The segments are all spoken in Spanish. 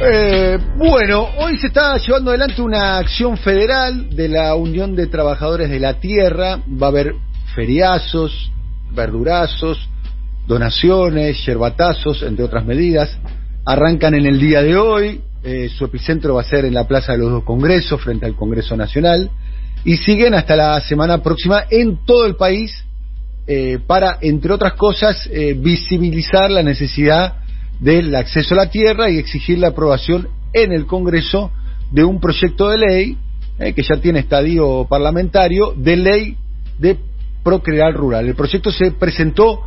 Eh, bueno, hoy se está llevando adelante una acción federal de la Unión de Trabajadores de la Tierra. Va a haber feriazos, verdurazos, donaciones, yerbatazos, entre otras medidas. Arrancan en el día de hoy. Eh, su epicentro va a ser en la Plaza de los Dos Congresos, frente al Congreso Nacional. Y siguen hasta la semana próxima en todo el país eh, para, entre otras cosas, eh, visibilizar la necesidad del acceso a la tierra y exigir la aprobación en el Congreso de un proyecto de ley eh, que ya tiene estadio parlamentario de ley de procrear rural. El proyecto se presentó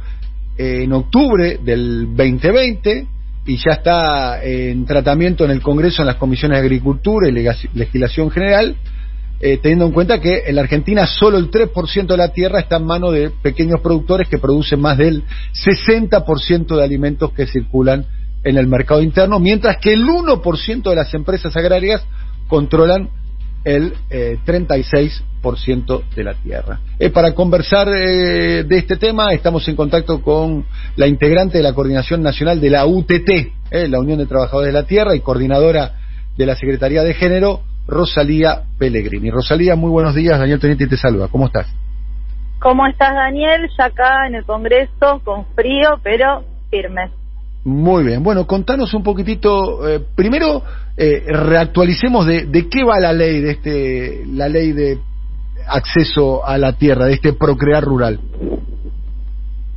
en octubre del 2020 y ya está en tratamiento en el Congreso en las comisiones de Agricultura y Legislación General, eh, teniendo en cuenta que en la Argentina solo el 3% de la tierra está en manos de pequeños productores que producen más del 60% de alimentos que circulan en el mercado interno, mientras que el 1% de las empresas agrarias controlan el eh, 36% de la tierra. Eh, para conversar eh, de este tema estamos en contacto con la integrante de la Coordinación Nacional de la UTT, la Unión de Trabajadores de la Tierra, y coordinadora de la Secretaría de Género, Rosalía Pellegrini. Rosalía, muy buenos días. Daniel Teniente te saluda. ¿Cómo estás? ¿Cómo estás, Daniel? Ya acá en el Congreso, con frío, pero firme. Muy bien. Bueno, contanos un poquitito. Eh, primero, eh, reactualicemos de, de qué va la ley de este, la ley de acceso a la tierra, de este procrear rural.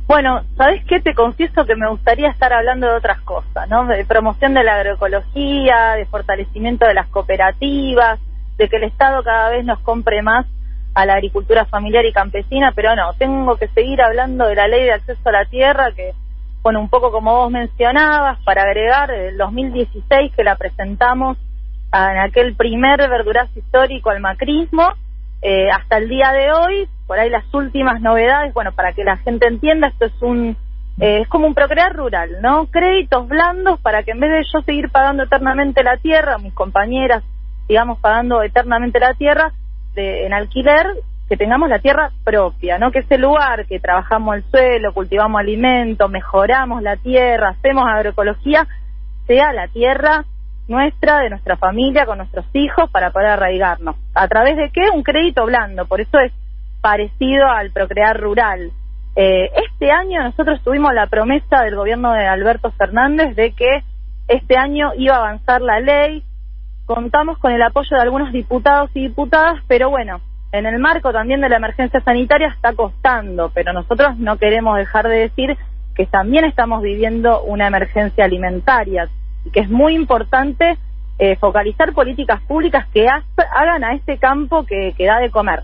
Bueno, ¿sabes qué? Te confieso que me gustaría estar hablando de otras cosas, ¿no? De promoción de la agroecología, de fortalecimiento de las cooperativas, de que el Estado cada vez nos compre más a la agricultura familiar y campesina, pero no, tengo que seguir hablando de la ley de acceso a la tierra, que, bueno, un poco como vos mencionabas, para agregar el 2016 que la presentamos en aquel primer verdurazo histórico al macrismo, eh, hasta el día de hoy, por ahí las últimas novedades, bueno, para que la gente entienda, esto es un eh, es como un procrear rural, ¿no? Créditos blandos para que en vez de yo seguir pagando eternamente la tierra, mis compañeras sigamos pagando eternamente la tierra de, en alquiler, que tengamos la tierra propia, ¿no? Que ese lugar que trabajamos el suelo, cultivamos alimentos, mejoramos la tierra, hacemos agroecología, sea la tierra nuestra, de nuestra familia, con nuestros hijos, para poder arraigarnos. ¿A través de qué? Un crédito blando, por eso es parecido al procrear rural. Eh, este año nosotros tuvimos la promesa del gobierno de Alberto Fernández de que este año iba a avanzar la ley, contamos con el apoyo de algunos diputados y diputadas, pero bueno, en el marco también de la emergencia sanitaria está costando, pero nosotros no queremos dejar de decir que también estamos viviendo una emergencia alimentaria y que es muy importante eh, focalizar políticas públicas que hagan a este campo que, que da de comer.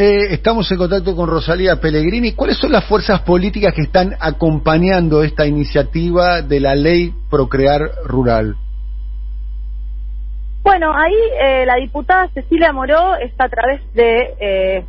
Eh, estamos en contacto con Rosalía Pellegrini. ¿Cuáles son las fuerzas políticas que están acompañando esta iniciativa de la ley Procrear Rural? Bueno, ahí eh, la diputada Cecilia Moró está a través de, eh,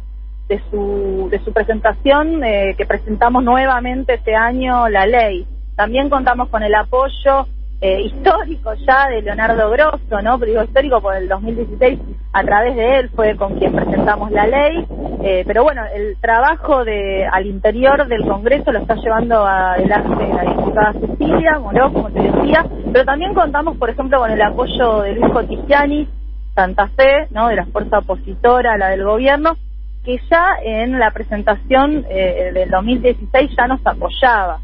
de, su, de su presentación eh, que presentamos nuevamente este año la ley. También contamos con el apoyo eh, histórico ya de Leonardo Grosso, ¿no? Pero digo histórico por el 2016, a través de él fue con quien presentamos la ley. Eh, pero bueno, el trabajo de al interior del Congreso lo está llevando adelante la diputada Cecilia Moró, como te decía, pero también contamos, por ejemplo, con el apoyo de Luis Cotigiani, Santa Fe, ¿no? De la fuerza opositora, la del gobierno, que ya en la presentación eh, del 2016 ya nos apoyaba.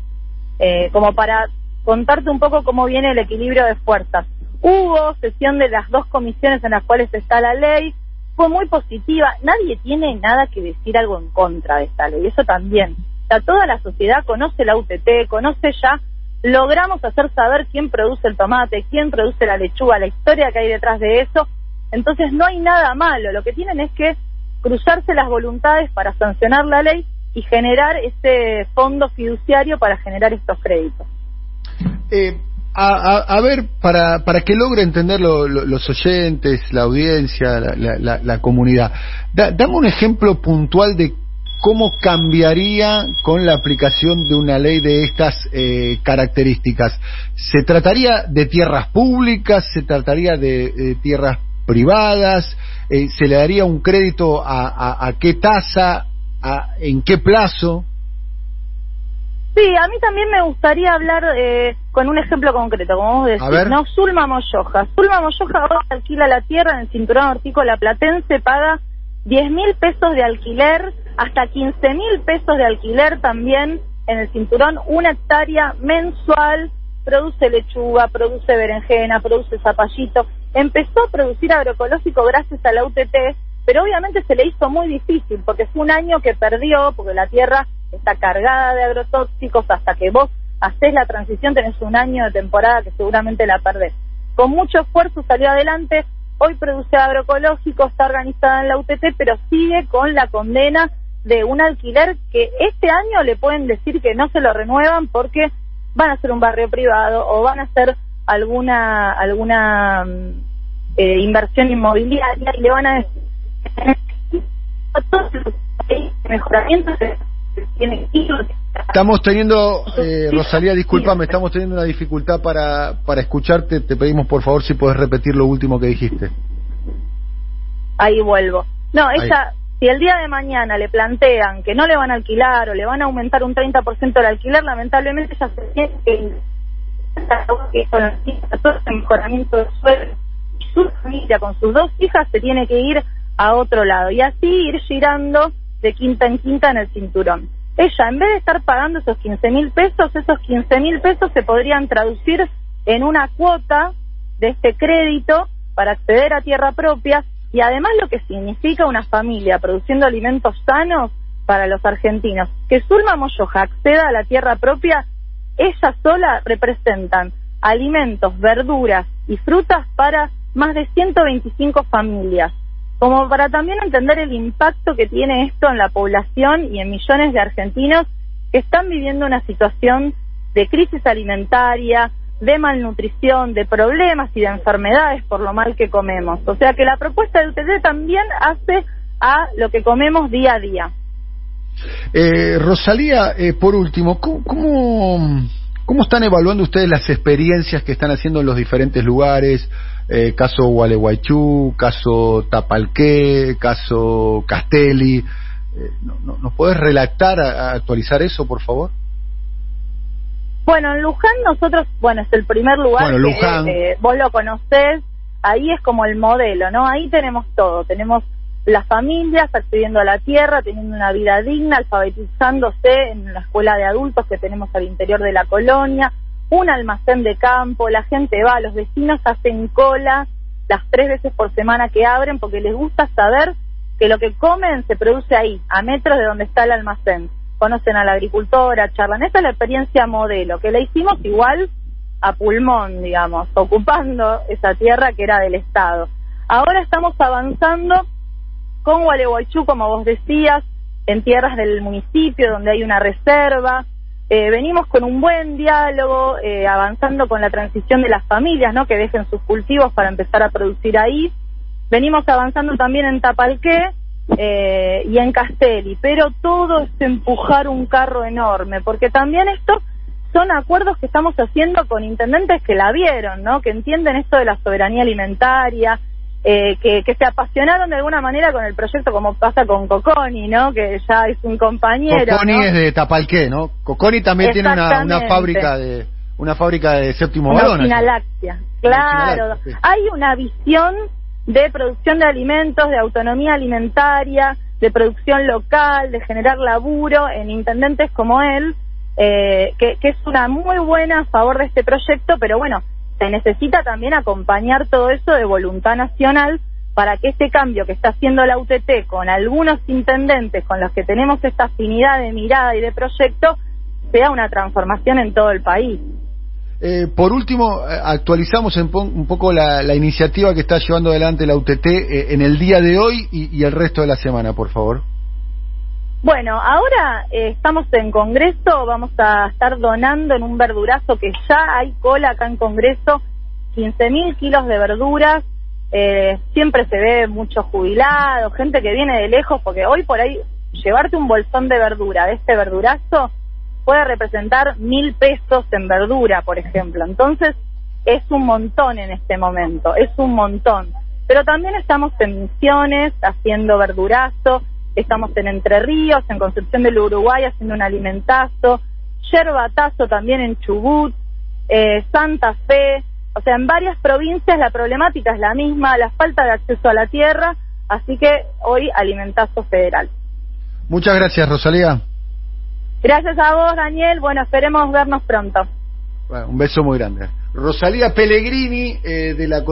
Eh, como para contarte un poco cómo viene el equilibrio de fuerzas. Hubo sesión de las dos comisiones en las cuales está la ley, fue muy positiva, nadie tiene nada que decir algo en contra de esta ley, eso también. O toda la sociedad conoce la UTT, conoce ya, logramos hacer saber quién produce el tomate, quién produce la lechuga, la historia que hay detrás de eso, entonces no hay nada malo, lo que tienen es que cruzarse las voluntades para sancionar la ley y generar ese fondo fiduciario para generar estos créditos. Eh, a, ver, para, para que logre entender lo, lo, los oyentes, la audiencia, la, comunidad, da, dame un ejemplo puntual de cómo cambiaría con la aplicación de una ley de estas eh, características. ¿Se trataría de tierras públicas? ¿Se trataría de, tierras privadas? Eh, ¿Se le daría un crédito a, a, a qué tasa? ¿En qué plazo? Sí, a mí también me gustaría hablar eh, con un ejemplo concreto, como vos decís, ¿no? Zulma Moyoja. Zulma Moyoja ahora alquila la tierra en el cinturón hortícola platense, paga 10 mil pesos de alquiler, hasta 15 mil pesos de alquiler también en el cinturón, una hectárea mensual, produce lechuga, produce berenjena, produce zapallito. Empezó a producir agroecológico gracias a la UTT, pero obviamente se le hizo muy difícil porque fue un año que perdió, porque la tierra está cargada de agrotóxicos, hasta que vos haces la transición tenés un año de temporada que seguramente la perdés. Con mucho esfuerzo salió adelante, hoy produce agroecológico, está organizada en la UTT, pero sigue con la condena de un alquiler que este año le pueden decir que no se lo renuevan porque van a ser un barrio privado o van a hacer alguna alguna mm, eh, inversión inmobiliaria y le van a decir Estamos teniendo, eh, Rosalía, discúlpame, estamos teniendo una dificultad para, para escucharte. Te pedimos, por favor, si puedes repetir lo último que dijiste. Ahí vuelvo. No, ella, si el día de mañana le plantean que no le van a alquilar o le van a aumentar un 30% el alquiler, lamentablemente ya se tiene que con el mejoramiento del suelo y su familia con sus dos hijas se tiene que ir a otro lado y así ir girando de quinta en quinta en el cinturón. Ella, en vez de estar pagando esos 15 mil pesos, esos 15 mil pesos se podrían traducir en una cuota de este crédito para acceder a tierra propia y además lo que significa una familia produciendo alimentos sanos para los argentinos. Que Zulma Moyoja acceda a la tierra propia, ella sola representan alimentos, verduras y frutas para más de 125 familias como para también entender el impacto que tiene esto en la población y en millones de argentinos que están viviendo una situación de crisis alimentaria, de malnutrición, de problemas y de enfermedades por lo mal que comemos. O sea que la propuesta de UTT también hace a lo que comemos día a día. Eh, Rosalía, eh, por último, ¿cómo, ¿cómo están evaluando ustedes las experiencias que están haciendo en los diferentes lugares? Eh, caso Gualeguaychú, caso Tapalqué, caso Castelli. Eh, no, ¿Nos podés relatar, a, actualizar eso, por favor? Bueno, en Luján nosotros, bueno, es el primer lugar que eh, vos lo conocés, ahí es como el modelo, ¿no? Ahí tenemos todo, tenemos las familias accediendo a la tierra, teniendo una vida digna, alfabetizándose en la escuela de adultos que tenemos al interior de la colonia, un almacén de campo, la gente va, los vecinos hacen cola las tres veces por semana que abren porque les gusta saber que lo que comen se produce ahí, a metros de donde está el almacén. Conocen a la agricultora, charlan. Esta es la experiencia modelo, que la hicimos igual a pulmón, digamos, ocupando esa tierra que era del Estado. Ahora estamos avanzando con Gualeguaychú, como vos decías, en tierras del municipio donde hay una reserva, eh, venimos con un buen diálogo, eh, avanzando con la transición de las familias, ¿no? Que dejen sus cultivos para empezar a producir ahí. Venimos avanzando también en Tapalqué eh, y en Castelli, pero todo es empujar un carro enorme, porque también esto son acuerdos que estamos haciendo con intendentes que la vieron, ¿no? Que entienden esto de la soberanía alimentaria, eh, que, se apasionaron de alguna manera con el proyecto, como pasa con Coconi, ¿no? Que ya es un compañero. Coconi es de Tapalqué, ¿no? Coconi también tiene una, fábrica de una fábrica de séptimo una Una láctea, claro. Hay una visión de producción de alimentos, de autonomía alimentaria, de producción local, de generar laburo en intendentes como él, eh, que, que es una muy buena a favor de este proyecto, pero bueno, se necesita también acompañar todo eso de voluntad nacional para que este cambio que está haciendo la UTT con algunos intendentes con los que tenemos esta afinidad de mirada y de proyecto sea una transformación en todo el país. Eh, por último, eh, actualizamos un poco la, iniciativa que está llevando adelante la UTT eh, en el día de hoy y el resto de la semana, por favor. Bueno, ahora eh, estamos en Congreso, vamos a estar donando en un verdurazo que ya hay cola acá en Congreso, 15 mil kilos de verduras, eh, siempre se ve mucho jubilado, gente que viene de lejos, porque hoy por ahí llevarte un bolsón de verdura de este verdurazo puede representar mil pesos en verdura, por ejemplo. Entonces, es un montón en este momento, es un montón. Pero también estamos en misiones, haciendo verdurazo, estamos en Entre Ríos, en Concepción del Uruguay haciendo un alimentazo, Yerbatazo también en Chubut, eh, Santa Fe, o sea, en varias provincias la problemática es la misma, la falta de acceso a la tierra, así que hoy alimentazo federal. Muchas gracias, Rosalía. Gracias a vos, Daniel. Bueno, esperemos vernos pronto. Bueno, un beso muy grande. Rosalía Pellegrini, eh, de la